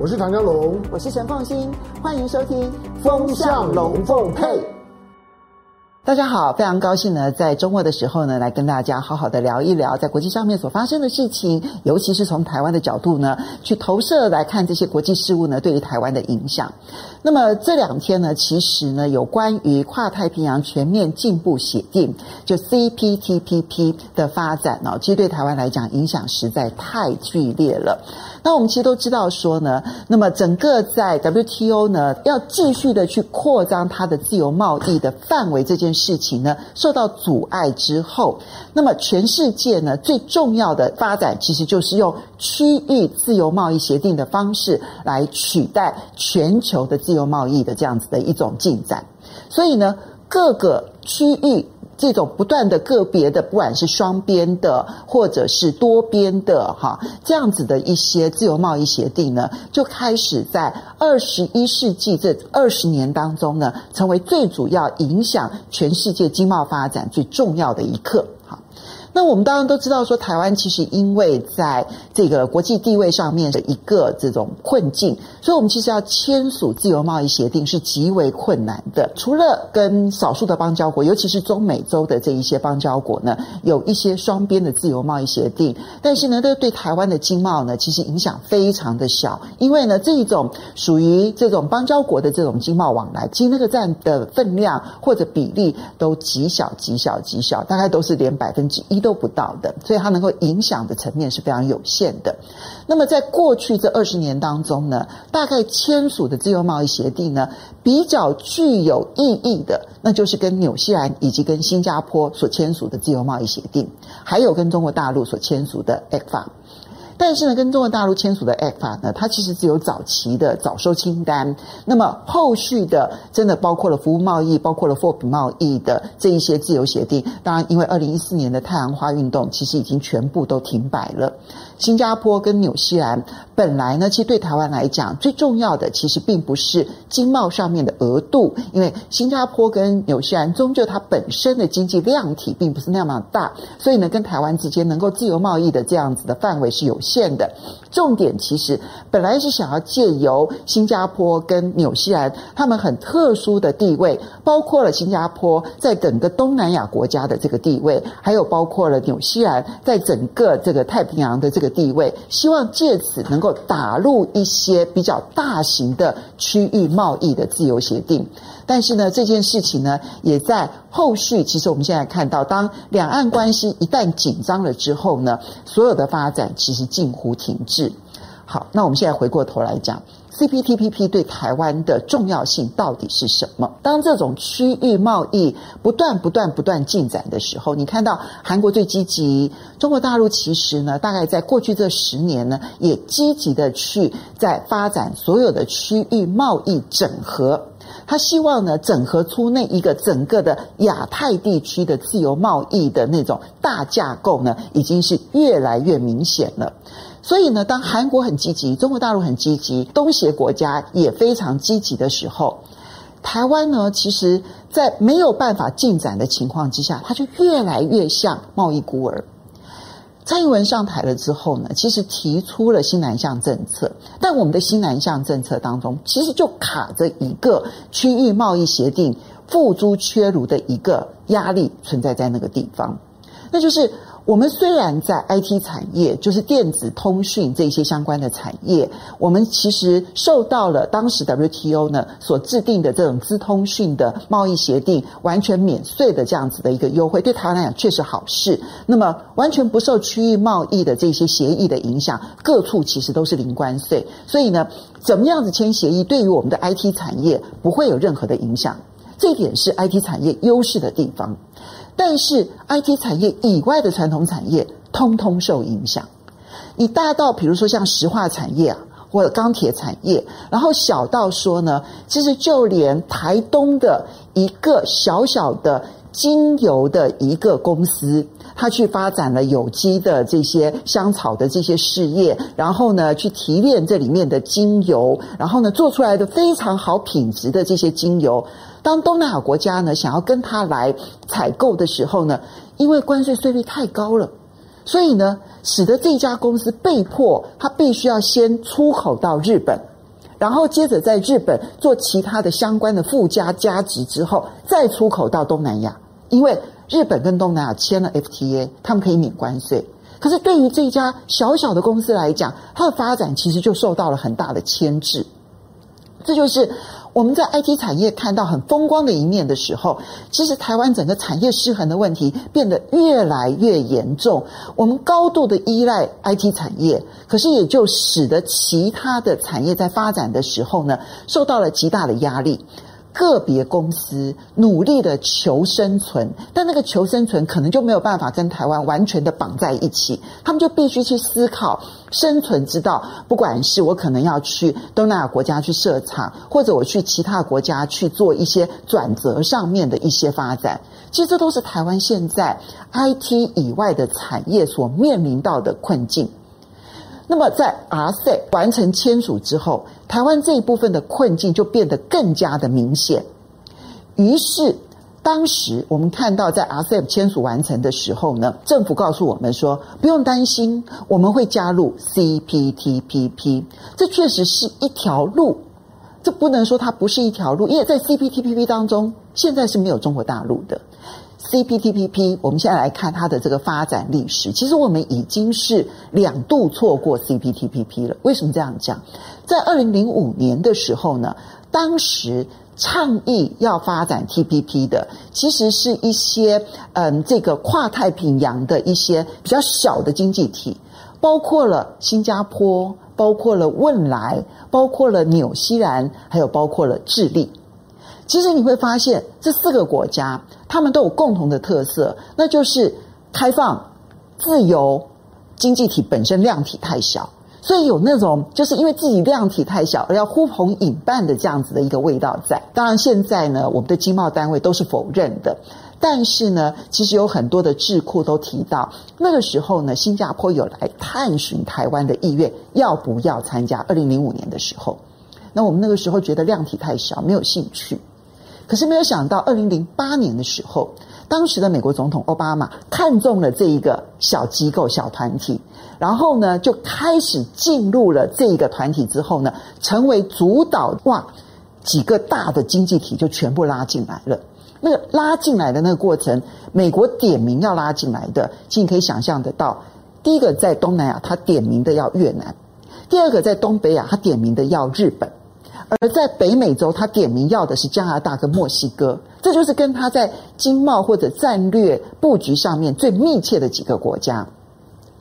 我是唐江龙，我是陈凤新，欢迎收听《风向龙凤配》。大家好，非常高兴呢，在周末的时候呢，来跟大家好好的聊一聊在国际上面所发生的事情，尤其是从台湾的角度呢，去投射来看这些国际事务呢，对于台湾的影响。那么这两天呢，其实呢，有关于跨太平洋全面进步协定，就 CPTPP 的发展呢，其实对台湾来讲影响实在太剧烈了。那我们其实都知道说呢，那么整个在 WTO 呢，要继续的去扩张它的自由贸易的范围这件事情呢，受到阻碍之后，那么全世界呢，最重要的发展其实就是用区域自由贸易协定的方式来取代全球的自由贸易的这样子的一种进展。所以呢，各个区域。这种不断的个别的，不管是双边的或者是多边的，哈，这样子的一些自由贸易协定呢，就开始在二十一世纪这二十年当中呢，成为最主要影响全世界经贸发展最重要的一刻。那我们当然都知道，说台湾其实因为在这个国际地位上面的一个这种困境，所以我们其实要签署自由贸易协定是极为困难的。除了跟少数的邦交国，尤其是中美洲的这一些邦交国呢，有一些双边的自由贸易协定，但是呢，这对台湾的经贸呢，其实影响非常的小，因为呢，这一种属于这种邦交国的这种经贸往来，其实那个占的分量或者比例都极小、极小、极小，大概都是连百分之一都都不到的，所以它能够影响的层面是非常有限的。那么在过去这二十年当中呢，大概签署的自由贸易协定呢，比较具有意义的，那就是跟纽西兰以及跟新加坡所签署的自由贸易协定，还有跟中国大陆所签署的 ECFA。但是呢，跟中国大陆签署的 ECFA 呢，它其实只有早期的早收清单。那么后续的，真的包括了服务贸易，包括了货品贸易的这一些自由协定。当然，因为二零一四年的太阳花运动，其实已经全部都停摆了。新加坡跟纽西兰本来呢，其实对台湾来讲，最重要的其实并不是经贸上面的额度，因为新加坡跟纽西兰终究它本身的经济量体并不是那么大，所以呢，跟台湾之间能够自由贸易的这样子的范围是有限现的。重点其实本来是想要借由新加坡跟纽西兰他们很特殊的地位，包括了新加坡在整个东南亚国家的这个地位，还有包括了纽西兰在整个这个太平洋的这个。地位，希望借此能够打入一些比较大型的区域贸易的自由协定，但是呢，这件事情呢，也在后续。其实我们现在看到，当两岸关系一旦紧张了之后呢，所有的发展其实近乎停滞。好，那我们现在回过头来讲。CPTPP 对台湾的重要性到底是什么？当这种区域贸易不断、不断、不断进展的时候，你看到韩国最积极，中国大陆其实呢，大概在过去这十年呢，也积极的去在发展所有的区域贸易整合。他希望呢，整合出那一个整个的亚太地区的自由贸易的那种大架构呢，已经是越来越明显了。所以呢，当韩国很积极，中国大陆很积极，东协国家也非常积极的时候，台湾呢，其实在没有办法进展的情况之下，它就越来越像贸易孤儿。蔡英文上台了之后呢，其实提出了新南向政策，但我们的新南向政策当中，其实就卡着一个区域贸易协定付诸阙如的一个压力存在在那个地方，那就是。我们虽然在 IT 产业，就是电子通讯这些相关的产业，我们其实受到了当时 WTO 呢所制定的这种资通讯的贸易协定完全免税的这样子的一个优惠，对台湾来讲确实好事。那么完全不受区域贸易的这些协议的影响，各处其实都是零关税，所以呢，怎么样子签协议，对于我们的 IT 产业不会有任何的影响，这点是 IT 产业优势的地方。但是，IT 产业以外的传统产业通通受影响。你大到比如说像石化产业啊，或者钢铁产业，然后小到说呢，其实就连台东的一个小小的精油的一个公司，它去发展了有机的这些香草的这些事业，然后呢，去提炼这里面的精油，然后呢，做出来的非常好品质的这些精油。当东南亚国家呢想要跟他来采购的时候呢，因为关税税率太高了，所以呢，使得这家公司被迫，它必须要先出口到日本，然后接着在日本做其他的相关的附加价值之后，再出口到东南亚。因为日本跟东南亚签了 FTA，他们可以免关税。可是对于这家小小的公司来讲，它的发展其实就受到了很大的牵制。这就是我们在 IT 产业看到很风光的一面的时候，其实台湾整个产业失衡的问题变得越来越严重。我们高度的依赖 IT 产业，可是也就使得其他的产业在发展的时候呢，受到了极大的压力。个别公司努力的求生存，但那个求生存可能就没有办法跟台湾完全的绑在一起，他们就必须去思考生存之道。不管是我可能要去东南亚国家去设厂，或者我去其他国家去做一些转折上面的一些发展，其实这都是台湾现在 IT 以外的产业所面临到的困境。那么，在 RCE 完成签署之后，台湾这一部分的困境就变得更加的明显。于是，当时我们看到，在 RCEP 签署完成的时候呢，政府告诉我们说，不用担心，我们会加入 CPTPP。这确实是一条路，这不能说它不是一条路，因为在 CPTPP 当中，现在是没有中国大陆的。CPTPP，我们现在来看它的这个发展历史。其实我们已经是两度错过 CPTPP 了。为什么这样讲？在二零零五年的时候呢，当时倡议要发展 TPP 的，其实是一些嗯，这个跨太平洋的一些比较小的经济体，包括了新加坡，包括了汶莱，包括了纽西兰，还有包括了智利。其实你会发现，这四个国家，他们都有共同的特色，那就是开放、自由，经济体本身量体太小，所以有那种就是因为自己量体太小而要呼朋引伴的这样子的一个味道在。当然，现在呢，我们的经贸单位都是否认的，但是呢，其实有很多的智库都提到，那个时候呢，新加坡有来探寻台湾的意愿，要不要参加？二零零五年的时候，那我们那个时候觉得量体太小，没有兴趣。可是没有想到，二零零八年的时候，当时的美国总统奥巴马看中了这一个小机构、小团体，然后呢，就开始进入了这一个团体之后呢，成为主导，哇，几个大的经济体就全部拉进来了。那个拉进来的那个过程，美国点名要拉进来的，其实你可以想象得到，第一个在东南亚，他点名的要越南；第二个在东北亚，他点名的要日本。而在北美洲，他点名要的是加拿大跟墨西哥，这就是跟他在经贸或者战略布局上面最密切的几个国家。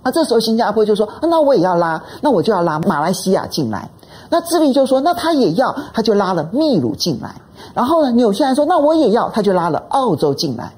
那这时候新加坡就说：“那我也要拉，那我就要拉马来西亚进来。”那智利就说：“那他也要，他就拉了秘鲁进来。”然后呢，纽西兰说：“那我也要，他就拉了澳洲进来。”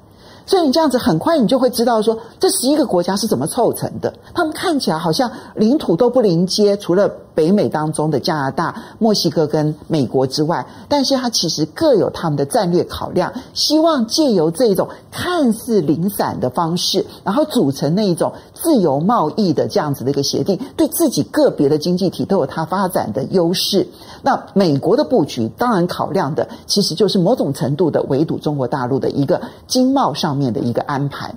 所以你这样子很快你就会知道说，这十一个国家是怎么凑成的。他们看起来好像领土都不邻接，除了北美当中的加拿大、墨西哥跟美国之外，但是它其实各有他们的战略考量，希望借由这种看似零散的方式，然后组成那一种自由贸易的这样子的一个协定，对自己个别的经济体都有它发展的优势。那美国的布局当然考量的其实就是某种程度的围堵中国大陆的一个经贸上面的一个安排，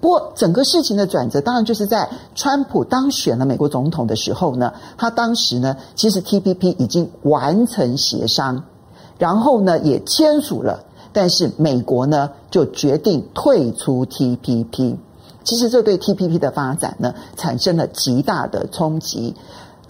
不过整个事情的转折，当然就是在川普当选了美国总统的时候呢，他当时呢，其实 TPP 已经完成协商，然后呢也签署了，但是美国呢就决定退出 TPP，其实这对 TPP 的发展呢产生了极大的冲击。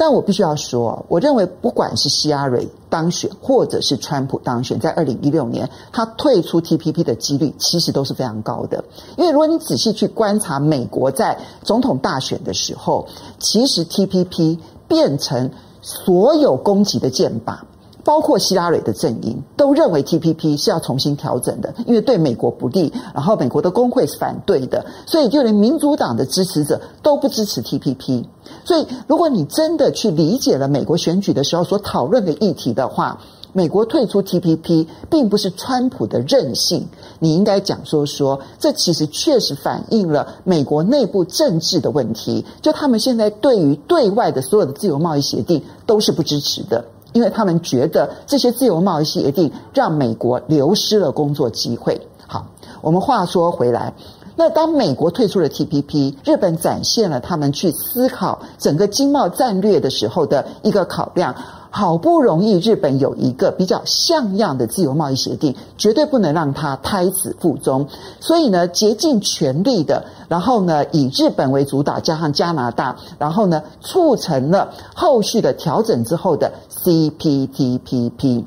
但我必须要说，我认为不管是希拉蕊当选，或者是川普当选，在二零一六年，他退出 TPP 的几率其实都是非常高的。因为如果你仔细去观察美国在总统大选的时候，其实 TPP 变成所有攻击的箭靶。包括希拉蕊的阵营都认为 TPP 是要重新调整的，因为对美国不利，然后美国的工会是反对的，所以就连民主党的支持者都不支持 TPP。所以，如果你真的去理解了美国选举的时候所讨论的议题的话，美国退出 TPP 并不是川普的任性，你应该讲说说，这其实确实反映了美国内部政治的问题，就他们现在对于对外的所有的自由贸易协定都是不支持的。因为他们觉得这些自由贸易协定让美国流失了工作机会。好，我们话说回来，那当美国退出了 TPP，日本展现了他们去思考整个经贸战略的时候的一个考量。好不容易日本有一个比较像样的自由贸易协定，绝对不能让它胎死腹中。所以呢，竭尽全力的，然后呢，以日本为主导，加上加拿大，然后呢，促成了后续的调整之后的 CPTPP，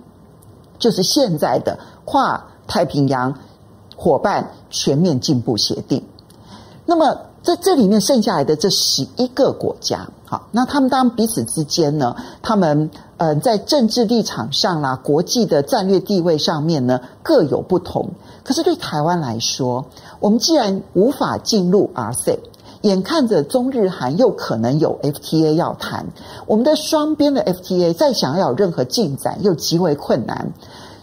就是现在的跨太平洋伙伴全面进步协定。那么，在这里面剩下来的这十一个国家，好，那他们当然彼此之间呢，他们。呃，在政治立场上啦，国际的战略地位上面呢，各有不同。可是对台湾来说，我们既然无法进入 RCE，眼看着中日韩又可能有 FTA 要谈，我们的双边的 FTA 再想要有任何进展又极为困难。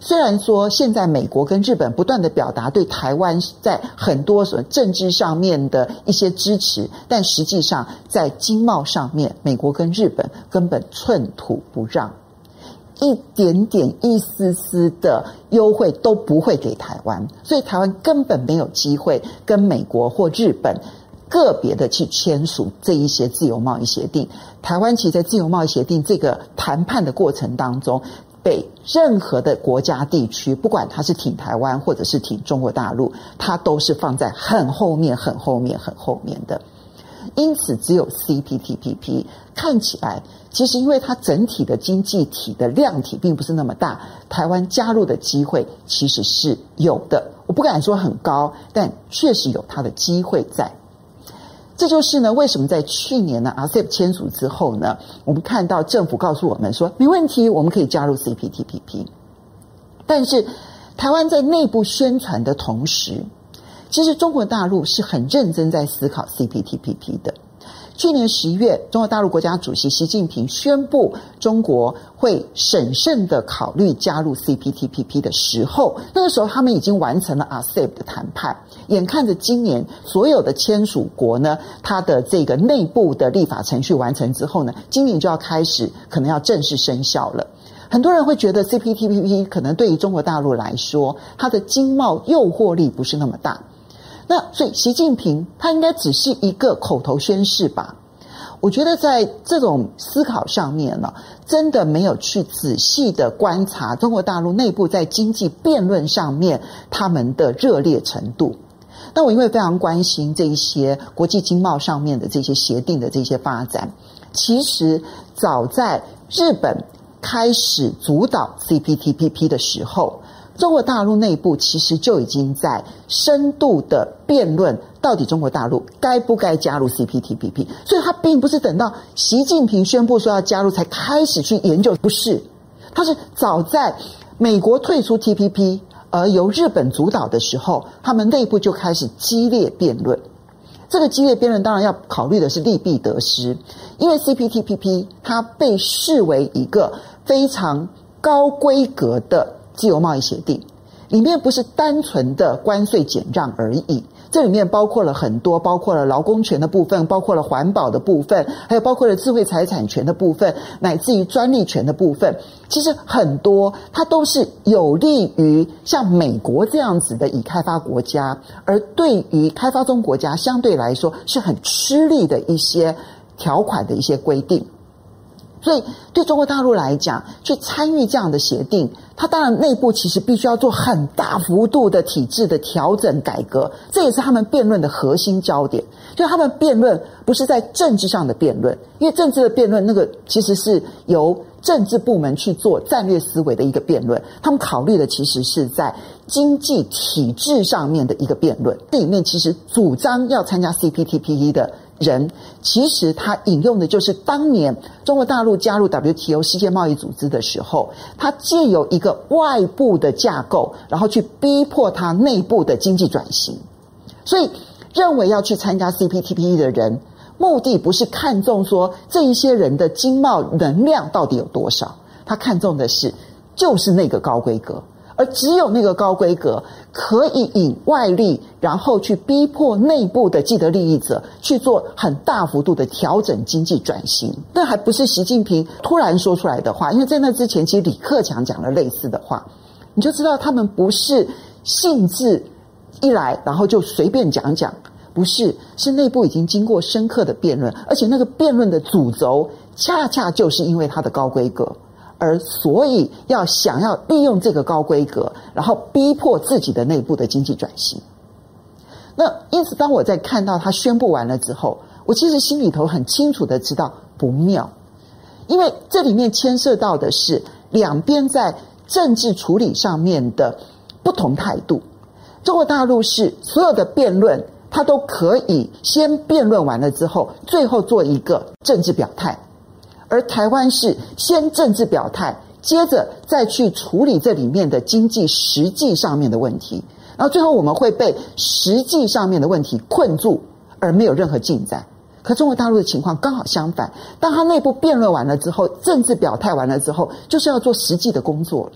虽然说现在美国跟日本不断的表达对台湾在很多所政治上面的一些支持，但实际上在经贸上面，美国跟日本根本寸土不让，一点点、一丝丝的优惠都不会给台湾，所以台湾根本没有机会跟美国或日本个别的去签署这一些自由贸易协定。台湾其实，在自由贸易协定这个谈判的过程当中，被任何的国家地区，不管他是挺台湾或者是挺中国大陆，他都是放在很后面、很后面、很后面的。因此，只有 CPTPP 看起来，其实因为它整体的经济体的量体并不是那么大，台湾加入的机会其实是有的。我不敢说很高，但确实有它的机会在。这就是呢，为什么在去年呢，RCEP 签署之后呢，我们看到政府告诉我们说，没问题，我们可以加入 CPTPP。但是，台湾在内部宣传的同时，其实中国大陆是很认真在思考 CPTPP 的。去年十一月，中国大陆国家主席习近平宣布中国会审慎的考虑加入 CPTPP 的时候，那个时候他们已经完成了 ASEP 的谈判，眼看着今年所有的签署国呢，它的这个内部的立法程序完成之后呢，今年就要开始可能要正式生效了。很多人会觉得 CPTPP 可能对于中国大陆来说，它的经贸诱惑力不是那么大。那所以，习近平他应该只是一个口头宣誓吧？我觉得在这种思考上面呢，真的没有去仔细的观察中国大陆内部在经济辩论上面他们的热烈程度。那我因为非常关心这一些国际经贸上面的这些协定的这些发展，其实早在日本开始主导 CPTPP 的时候。中国大陆内部其实就已经在深度的辩论，到底中国大陆该不该加入 CPTPP？所以，他并不是等到习近平宣布说要加入才开始去研究，不是，他是早在美国退出 TPP，而由日本主导的时候，他们内部就开始激烈辩论。这个激烈辩论当然要考虑的是利弊得失，因为 CPTPP 它被视为一个非常高规格的。自由贸易协定里面不是单纯的关税减让而已，这里面包括了很多，包括了劳工权的部分，包括了环保的部分，还有包括了智慧财产权的部分，乃至于专利权的部分。其实很多它都是有利于像美国这样子的已开发国家，而对于开发中国家相对来说是很吃力的一些条款的一些规定。所以，对中国大陆来讲，去参与这样的协定，它当然内部其实必须要做很大幅度的体制的调整改革，这也是他们辩论的核心焦点。就他们辩论不是在政治上的辩论，因为政治的辩论那个其实是由政治部门去做战略思维的一个辩论，他们考虑的其实是在经济体制上面的一个辩论。这里面其实主张要参加 CPTPP 的。人其实他引用的就是当年中国大陆加入 WTO 世界贸易组织的时候，他借由一个外部的架构，然后去逼迫他内部的经济转型。所以认为要去参加 CPTPP 的人，目的不是看重说这一些人的经贸能量到底有多少，他看重的是就是那个高规格。而只有那个高规格可以引外力，然后去逼迫内部的既得利益者去做很大幅度的调整经济转型。那还不是习近平突然说出来的话，因为在那之前，其实李克强讲了类似的话，你就知道他们不是兴致一来，然后就随便讲讲，不是，是内部已经经过深刻的辩论，而且那个辩论的主轴恰恰就是因为它的高规格，而所以要想要利用这个高规格，然后逼迫自己的内部的经济转型。那因此，当我在看到他宣布完了之后，我其实心里头很清楚的知道不妙，因为这里面牵涉到的是两边在政治处理上面的不同态度。中国大陆是所有的辩论，他都可以先辩论完了之后，最后做一个政治表态；而台湾是先政治表态，接着再去处理这里面的经济实际上面的问题，然后最后我们会被实际上面的问题困住，而没有任何进展。可中国大陆的情况刚好相反，当他内部辩论完了之后，政治表态完了之后，就是要做实际的工作了。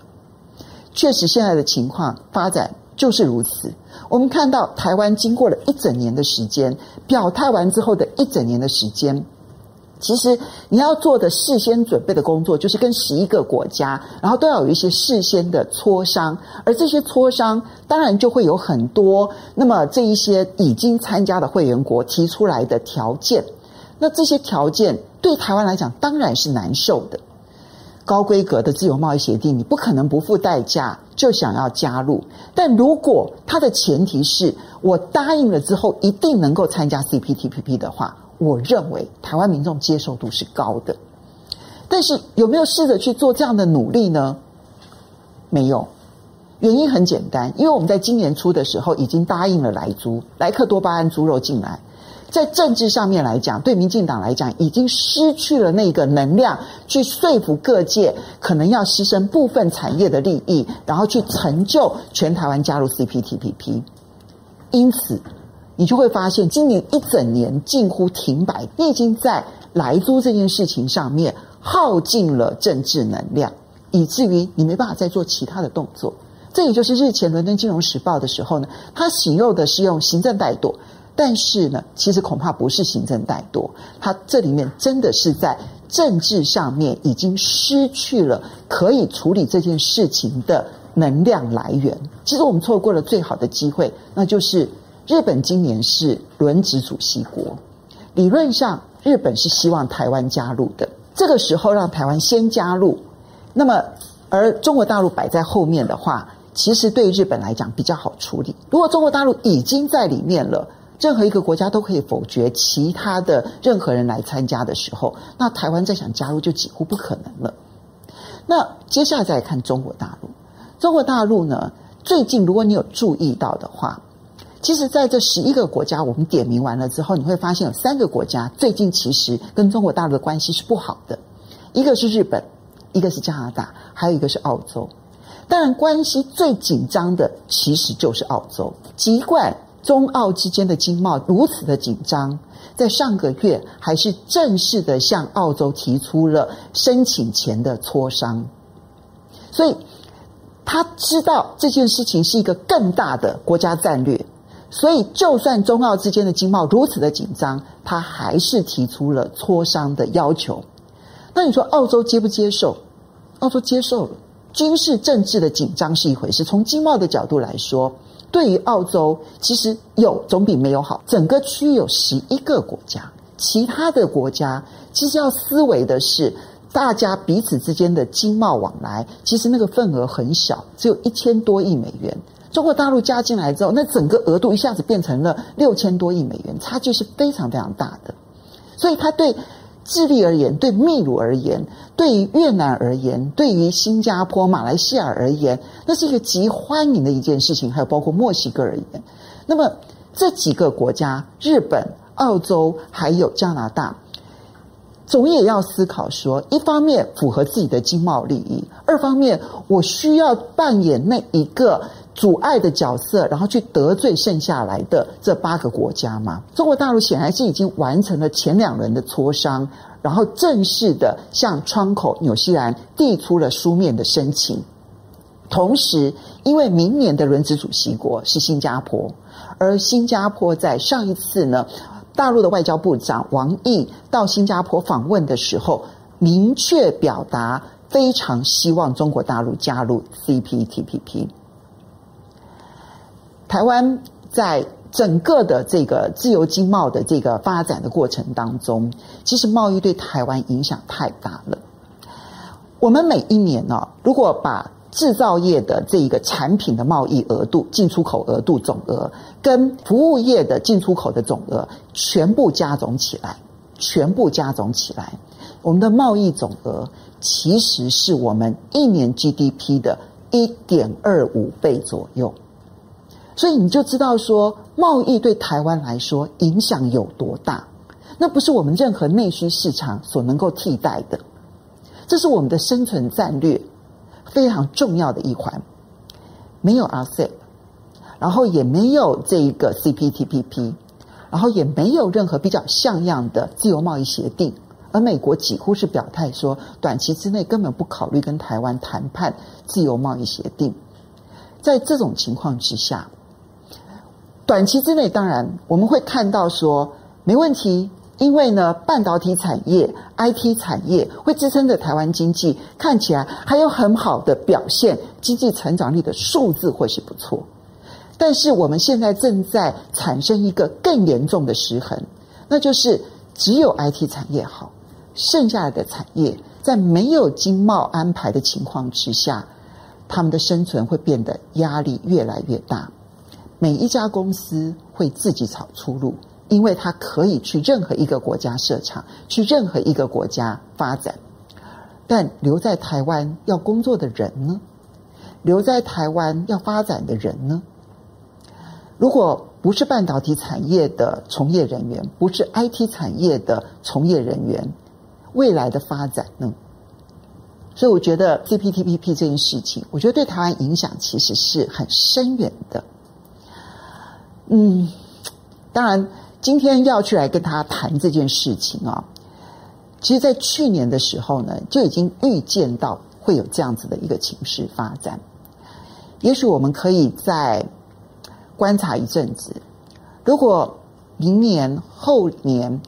确实，现在的情况发展。就是如此。我们看到台湾经过了一整年的时间，表态完之后的一整年的时间，其实你要做的事先准备的工作，就是跟十一个国家，然后都要有一些事先的磋商，而这些磋商当然就会有很多。那么这一些已经参加的会员国提出来的条件，那这些条件对台湾来讲当然是难受的。高规格的自由贸易协定，你不可能不付代价就想要加入。但如果它的前提是我答应了之后一定能够参加 CPTPP 的话，我认为台湾民众接受度是高的。但是有没有试着去做这样的努力呢？没有。原因很简单，因为我们在今年初的时候已经答应了莱猪，莱克多巴胺猪肉进来。在政治上面来讲，对民进党来讲，已经失去了那个能量去说服各界，可能要牺牲部分产业的利益，然后去成就全台湾加入 CPTPP。因此，你就会发现，今年一整年近乎停摆，你已经在莱租这件事情上面耗尽了政治能量，以至于你没办法再做其他的动作。这也就是日前伦敦金融时报的时候呢，他形容的是用行政怠惰。但是呢，其实恐怕不是行政怠惰，它这里面真的是在政治上面已经失去了可以处理这件事情的能量来源。其实我们错过了最好的机会，那就是日本今年是轮值主席国，理论上日本是希望台湾加入的。这个时候让台湾先加入，那么而中国大陆摆在后面的话，其实对日本来讲比较好处理。如果中国大陆已经在里面了。任何一个国家都可以否决其他的任何人来参加的时候，那台湾再想加入就几乎不可能了。那接下来再来看中国大陆，中国大陆呢，最近如果你有注意到的话，其实在这十一个国家我们点名完了之后，你会发现有三个国家最近其实跟中国大陆的关系是不好的，一个是日本，一个是加拿大，还有一个是澳洲。当然，关系最紧张的其实就是澳洲，尽管。中澳之间的经贸如此的紧张，在上个月还是正式的向澳洲提出了申请前的磋商，所以他知道这件事情是一个更大的国家战略，所以就算中澳之间的经贸如此的紧张，他还是提出了磋商的要求。那你说澳洲接不接受？澳洲接受了。军事政治的紧张是一回事，从经贸的角度来说。对于澳洲，其实有总比没有好。整个区域有十一个国家，其他的国家其实要思维的是，大家彼此之间的经贸往来，其实那个份额很小，只有一千多亿美元。中国大陆加进来之后，那整个额度一下子变成了六千多亿美元，差距是非常非常大的。所以，他对。智利而言，对秘鲁而言，对于越南而言，对于新加坡、马来西亚而言，那是一个极欢迎的一件事情。还有包括墨西哥而言，那么这几个国家，日本、澳洲还有加拿大，总也要思考说：一方面符合自己的经贸利益，二方面我需要扮演那一个。阻碍的角色，然后去得罪剩下来的这八个国家吗？中国大陆显然是已经完成了前两轮的磋商，然后正式的向窗口纽西兰递出了书面的申请。同时，因为明年的轮值主席国是新加坡，而新加坡在上一次呢，大陆的外交部长王毅到新加坡访问的时候，明确表达非常希望中国大陆加入 CPTPP。台湾在整个的这个自由经贸的这个发展的过程当中，其实贸易对台湾影响太大了。我们每一年呢，如果把制造业的这一个产品的贸易额度、进出口额度总额，跟服务业的进出口的总额全部加总起来，全部加总起来，我们的贸易总额其实是我们一年 GDP 的一点二五倍左右。所以你就知道说，贸易对台湾来说影响有多大，那不是我们任何内需市场所能够替代的。这是我们的生存战略非常重要的一环。没有 RCEP，然后也没有这一个 CPTPP，然后也没有任何比较像样的自由贸易协定，而美国几乎是表态说，短期之内根本不考虑跟台湾谈判自由贸易协定。在这种情况之下，短期之内，当然我们会看到说没问题，因为呢，半导体产业、IT 产业会支撑着台湾经济，看起来还有很好的表现，经济成长率的数字会是不错。但是我们现在正在产生一个更严重的失衡，那就是只有 IT 产业好，剩下的产业在没有经贸安排的情况之下，他们的生存会变得压力越来越大。每一家公司会自己找出路，因为它可以去任何一个国家设厂，去任何一个国家发展。但留在台湾要工作的人呢？留在台湾要发展的人呢？如果不是半导体产业的从业人员，不是 IT 产业的从业人员，未来的发展呢？所以我觉得 CPTPP 这件事情，我觉得对台湾影响其实是很深远的。嗯，当然，今天要去来跟他谈这件事情啊，其实，在去年的时候呢，就已经预见到会有这样子的一个情势发展。也许我们可以再观察一阵子，如果明年后年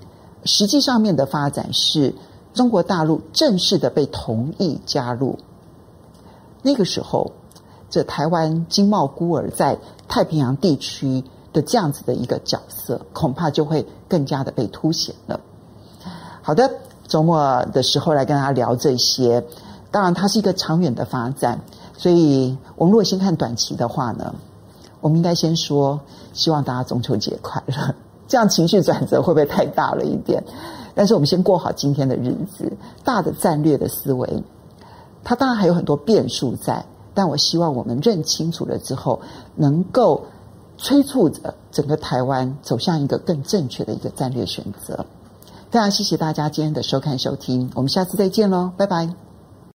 实际上面的发展是中国大陆正式的被同意加入，那个时候，这台湾经贸孤儿在太平洋地区。的这样子的一个角色，恐怕就会更加的被凸显了。好的，周末的时候来跟大家聊这些，当然它是一个长远的发展，所以我们如果先看短期的话呢，我们应该先说，希望大家中秋节快乐。这样情绪转折会不会太大了一点？但是我们先过好今天的日子，大的战略的思维，它当然还有很多变数在，但我希望我们认清楚了之后，能够。催促着整个台湾走向一个更正确的一个战略选择。非常谢谢大家今天的收看收听，我们下次再见喽，拜拜。